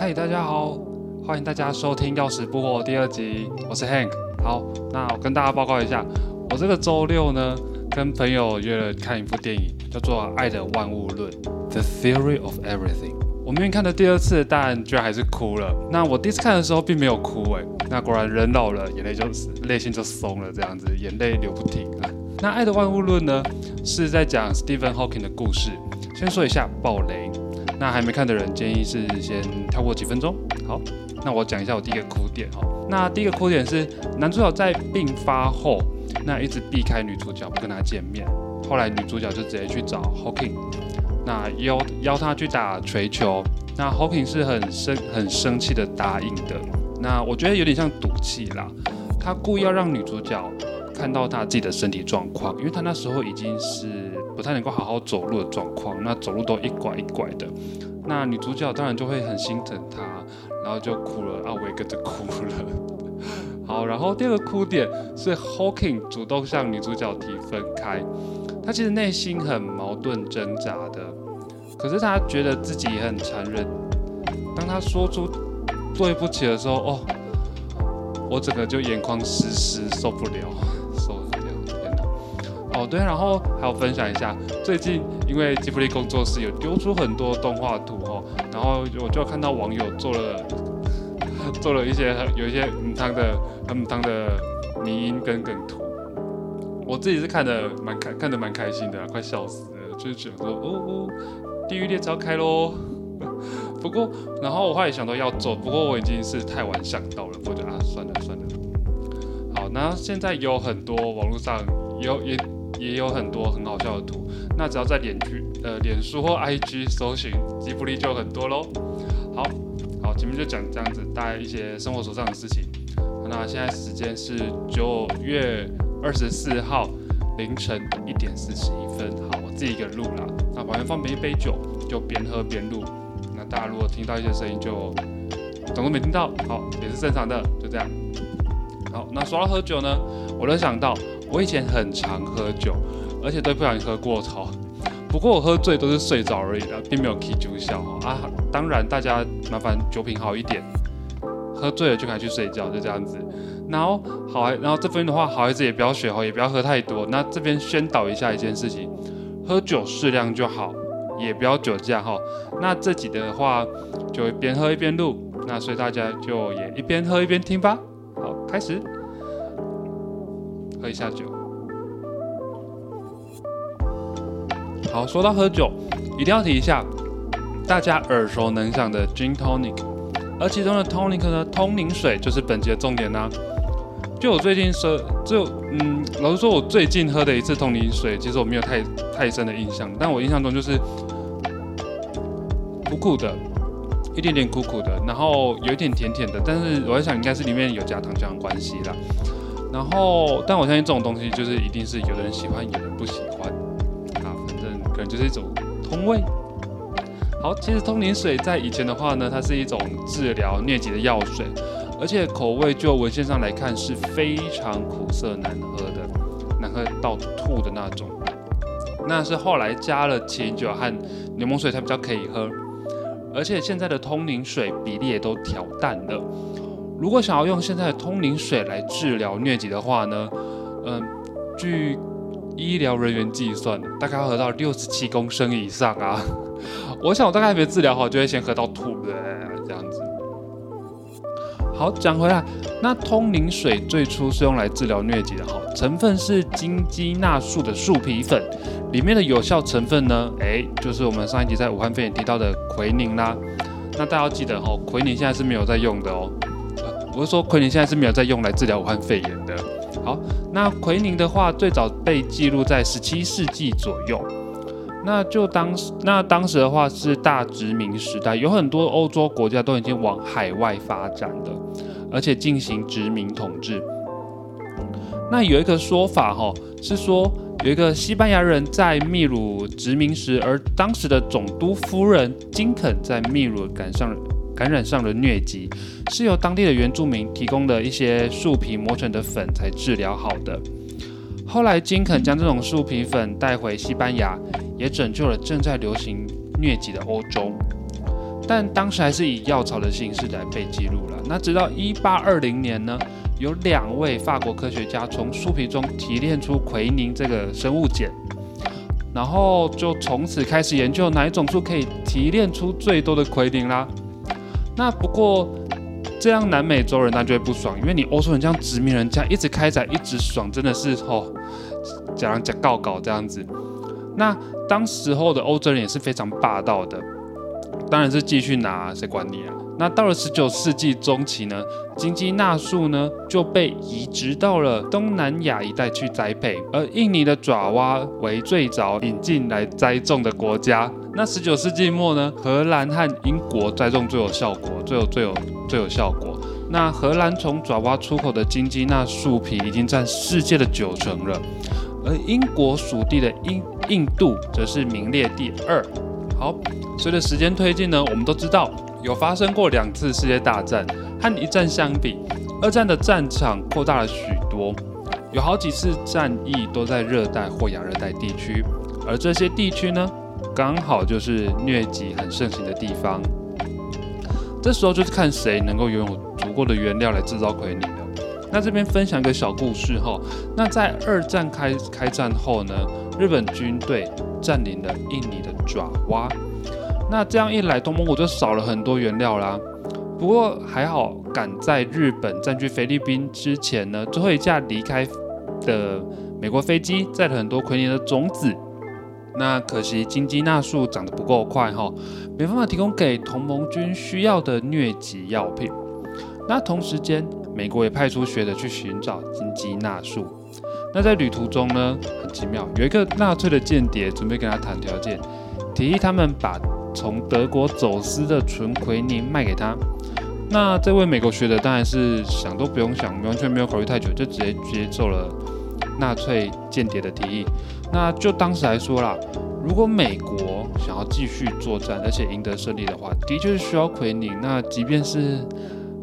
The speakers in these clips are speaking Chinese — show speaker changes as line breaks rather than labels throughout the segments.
嗨，大家好，欢迎大家收听《钥匙不活》第二集，我是 Hank。好，那我跟大家报告一下，我这个周六呢，跟朋友约了看一部电影，叫做《爱的万物论》（The Theory of Everything）。我明明看的第二次，但居然还是哭了。那我第一次看的时候并没有哭，诶，那果然人老了，眼泪就泪腺就松了，这样子，眼泪流不停啊。那《爱的万物论》呢，是在讲 Stephen Hawking 的故事。先说一下暴雷。那还没看的人，建议是先跳过几分钟。好，那我讲一下我第一个哭点哈。那第一个哭点是男主角在病发后，那一直避开女主角，不跟她见面。后来女主角就直接去找 Hawking，那邀邀他去打锤球。那 Hawking 是很生很生气的答应的。那我觉得有点像赌气啦，他故意要让女主角看到他自己的身体状况，因为他那时候已经是。不太能够好好走路的状况，那走路都一拐一拐的，那女主角当然就会很心疼他，然后就哭了，啊，我也跟着哭了。好，然后第二个哭点是 Hawking 主动向女主角提分开，他其实内心很矛盾挣扎的，可是他觉得自己也很残忍。当他说出对不起的时候，哦，我整个就眼眶湿湿，受不了。哦对，然后还有分享一下，最近因为吉卜力工作室有丢出很多动画图哦，然后我就看到网友做了 做了一些有一些很汤的很汤的迷音跟梗图，我自己是看的蛮开看的蛮开心的，快笑死了，就是觉得说哦哦，地狱列车开喽。不过然后我后来想到要做，不过我已经是太晚想到了，我就啊算了算了。好，那现在有很多网络上有也。也有很多很好笑的图，那只要在脸剧呃脸书或 IG 搜寻吉卜力就很多喽。好，好，前面就讲这样子，大概一些生活所上的事情。那现在时间是九月二十四号凌晨一点四十一分。好，我自己一个人录啦。那旁边放边一杯酒，就边喝边录。那大家如果听到一些声音，就总共没听到，好，也是正常的，就这样。好，那说到喝酒呢，我能想到。我以前很常喝酒，而且都不小心喝过头。不过我喝醉都是睡着而已的，并没有 K 酒笑啊。当然，大家麻烦酒品好一点，喝醉了就赶紧去睡觉，就这样子。然后好，然后这边的话，好孩子也不要学哦，也不要喝太多。那这边宣导一下一件事情，喝酒适量就好，也不要酒驾哈。那这集的话，就边喝一边录，那所以大家就也一边喝一边听吧。好，开始。喝一下酒。好，说到喝酒，一定要提一下大家耳熟能详的 Gin Tonic，而其中的 Tonic 呢，通灵水就是本节的重点啦。就我最近说，就嗯，老实说，我最近喝的一次通灵水，其实我没有太太深的印象，但我印象中就是苦苦的，一点点苦苦的，然后有一点甜甜的，但是我在想，应该是里面有加糖浆的关系啦。然后，但我相信这种东西就是一定是有的人喜欢，有人不喜欢啊。反正可能就是一种通味。好，其实通灵水在以前的话呢，它是一种治疗疟疾的药水，而且口味就文献上来看是非常苦涩难喝的，难喝到吐的那种。那是后来加了麒麟酒和柠檬水才比较可以喝，而且现在的通灵水比例也都调淡了。如果想要用现在的通灵水来治疗疟疾的话呢，嗯，据医疗人员计算，大概要喝到六十七公升以上啊。我想我大概还没治疗好，就会先喝到吐的这样子。好，讲回来，那通灵水最初是用来治疗疟疾的，哈，成分是金鸡纳树的树皮粉，里面的有效成分呢，哎，就是我们上一集在武汉肺炎提到的奎宁啦。那大家要记得哦，奎宁现在是没有在用的哦。我是说，奎宁现在是没有在用来治疗武汉肺炎的。好，那奎宁的话，最早被记录在十七世纪左右。那就当时，那当时的话是大殖民时代，有很多欧洲国家都已经往海外发展了，而且进行殖民统治。那有一个说法，哈，是说有一个西班牙人在秘鲁殖民时，而当时的总督夫人金肯在秘鲁赶上。感染上了疟疾，是由当地的原住民提供的一些树皮磨成的粉才治疗好的。后来金肯将这种树皮粉带回西班牙，也拯救了正在流行疟疾的欧洲。但当时还是以药草的形式来被记录了。那直到一八二零年呢，有两位法国科学家从树皮中提炼出奎宁这个生物碱，然后就从此开始研究哪一种树可以提炼出最多的奎宁啦。那不过这样南美洲人那就会不爽，因为你欧洲人这样殖民人家一直开采一直爽，真的是哦，讲讲告告这样子。那当时候的欧洲人也是非常霸道的，当然是继续拿，谁管你啊？那到了十九世纪中期呢，金鸡纳树呢就被移植到了东南亚一带去栽培，而印尼的爪哇为最早引进来栽种的国家。那十九世纪末呢，荷兰和英国栽种最有效果，最有最有最有效果。那荷兰从爪哇出口的金鸡纳树皮已经占世界的九成了。而英国属地的印印度则是名列第二。好，随着时间推进呢，我们都知道有发生过两次世界大战，和一战相比，二战的战场扩大了许多，有好几次战役都在热带或亚热带地区，而这些地区呢，刚好就是疟疾很盛行的地方。这时候就是看谁能够拥有足够的原料来制造奎宁。那这边分享一个小故事哈。那在二战开开战后呢，日本军队占领了印尼的爪哇。那这样一来，东蒙古就少了很多原料啦。不过还好，赶在日本占据菲律宾之前呢，最后一架离开的美国飞机载了很多奎宁的种子。那可惜金鸡纳树长得不够快哈，没办法提供给同盟军需要的疟疾药品。那同时间。美国也派出学者去寻找金鸡纳树。那在旅途中呢，很奇妙，有一个纳粹的间谍准备跟他谈条件，提议他们把从德国走私的纯奎宁卖给他。那这位美国学者当然是想都不用想，完全没有考虑太久，就直接接受了纳粹间谍的提议。那就当时来说啦，如果美国想要继续作战，而且赢得胜利的话，的确是需要奎宁。那即便是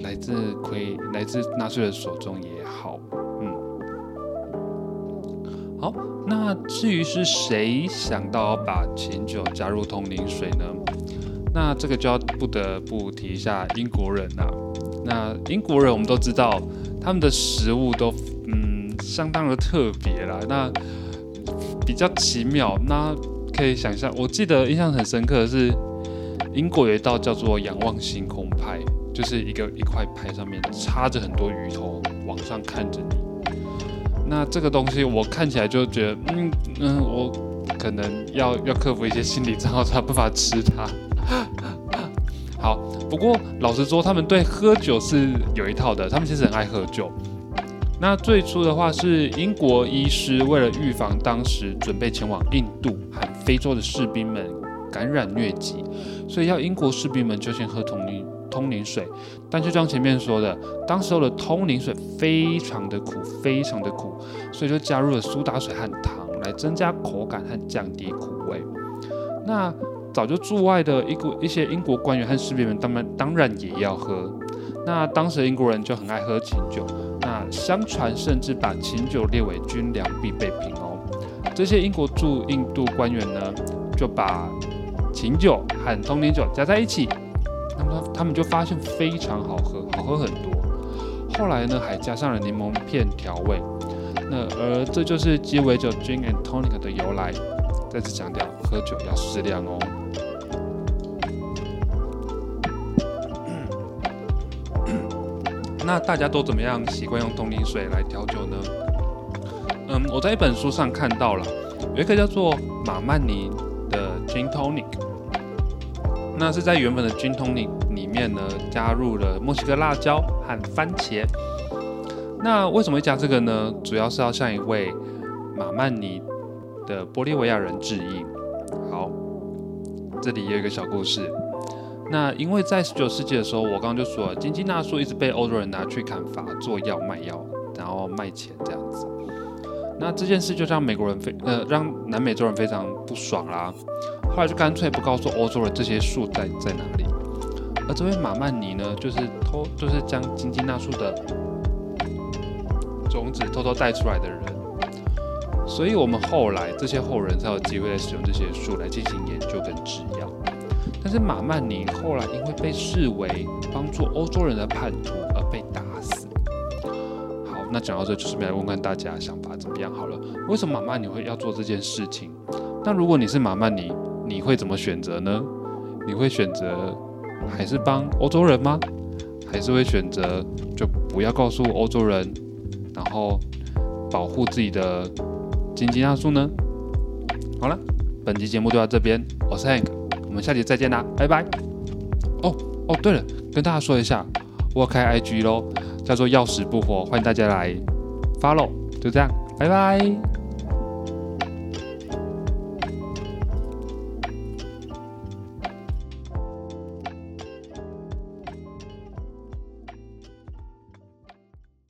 来自奎来自纳粹的手中也好，嗯，好，那至于是谁想到把琴酒加入通灵水呢？那这个就要不得不提一下英国人啦。那英国人我们都知道，他们的食物都嗯相当的特别啦，那比较奇妙。那可以想象，我记得印象很深刻的是，英国有一道叫做仰望星空派。就是一个一块牌上面插着很多鱼头，往上看着你。那这个东西我看起来就觉得，嗯嗯，我可能要要克服一些心理障碍，才办法吃它。好，不过老实说，他们对喝酒是有一套的，他们其实很爱喝酒。那最初的话是英国医师为了预防当时准备前往印度和非洲的士兵们感染疟疾，所以要英国士兵们就先喝通灵。通灵水，但就像前面说的，当时候的通灵水非常的苦，非常的苦，所以就加入了苏打水和糖来增加口感和降低苦味。那早就驻外的一国一些英国官员和士兵们，当然当然也要喝。那当时英国人就很爱喝琴酒，那相传甚至把琴酒列为军粮必备品哦。这些英国驻印度官员呢，就把琴酒和通灵酒加在一起。他们他们就发现非常好喝，好喝很多。后来呢，还加上了柠檬片调味。那而这就是鸡尾酒 Gin and Tonic 的由来。再次强调，喝酒要适量哦。那大家都怎么样习惯用通灵水来调酒呢？嗯，我在一本书上看到了，有一个叫做马曼尼的 Gin Tonic。那是在原本的军通里里面呢，加入了墨西哥辣椒和番茄。那为什么会加这个呢？主要是要向一位马曼尼的玻利维亚人致意。好，这里有一个小故事。那因为在十九世纪的时候，我刚刚就说了，金鸡纳树一直被欧洲人拿去砍伐、做药、卖药，然后卖钱这样子。那这件事就让美国人非呃让南美洲人非常不爽啦。后来就干脆不告诉欧洲人这些树在在哪里，而这位马曼尼呢，就是偷，就是将金鸡纳树的种子偷偷带出来的人，所以我们后来这些后人才有机会来使用这些树来进行研究跟制药。但是马曼尼后来因为被视为帮助欧洲人的叛徒而被打死。好，那讲到这，就是来问问大家想法怎么样好了。为什么马曼尼会要做这件事情？那如果你是马曼尼，你会怎么选择呢？你会选择还是帮欧洲人吗？还是会选择就不要告诉欧洲人，然后保护自己的经济要素呢？好了，本期节目就到这边，我是 Hank，我们下期再见啦，拜拜。哦哦，对了，跟大家说一下，我开 IG 喽，叫做要死不活，欢迎大家来 follow，就这样，拜拜。